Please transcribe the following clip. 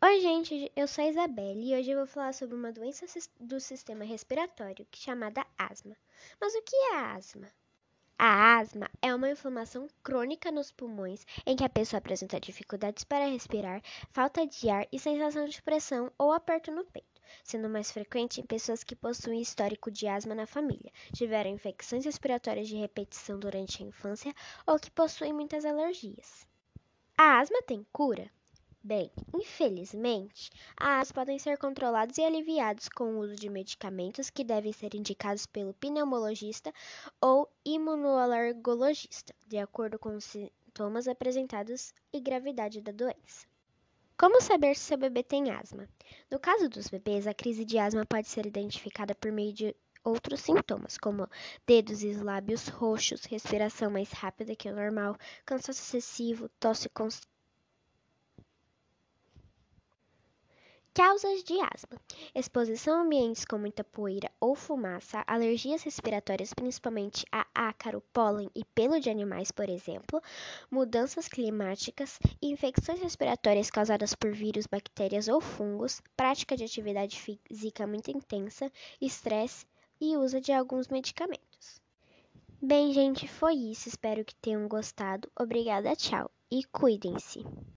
Oi, gente, eu sou a Isabelle e hoje eu vou falar sobre uma doença do sistema respiratório é chamada asma. Mas o que é a asma? A asma é uma inflamação crônica nos pulmões em que a pessoa apresenta dificuldades para respirar, falta de ar e sensação de pressão ou aperto no peito, sendo mais frequente em pessoas que possuem histórico de asma na família, tiveram infecções respiratórias de repetição durante a infância ou que possuem muitas alergias. A asma tem cura? Bem, infelizmente, as podem ser controlados e aliviados com o uso de medicamentos que devem ser indicados pelo pneumologista ou imunoalergologista, de acordo com os sintomas apresentados e gravidade da doença. Como saber se seu bebê tem asma? No caso dos bebês, a crise de asma pode ser identificada por meio de outros sintomas, como dedos e lábios roxos, respiração mais rápida que o normal, cansaço excessivo, tosse constante Causas de asma: exposição a ambientes com muita poeira ou fumaça, alergias respiratórias, principalmente a ácaro, pólen e pelo de animais, por exemplo, mudanças climáticas, infecções respiratórias causadas por vírus, bactérias ou fungos, prática de atividade física muito intensa, estresse e uso de alguns medicamentos. Bem, gente, foi isso. Espero que tenham gostado. Obrigada, tchau e cuidem-se.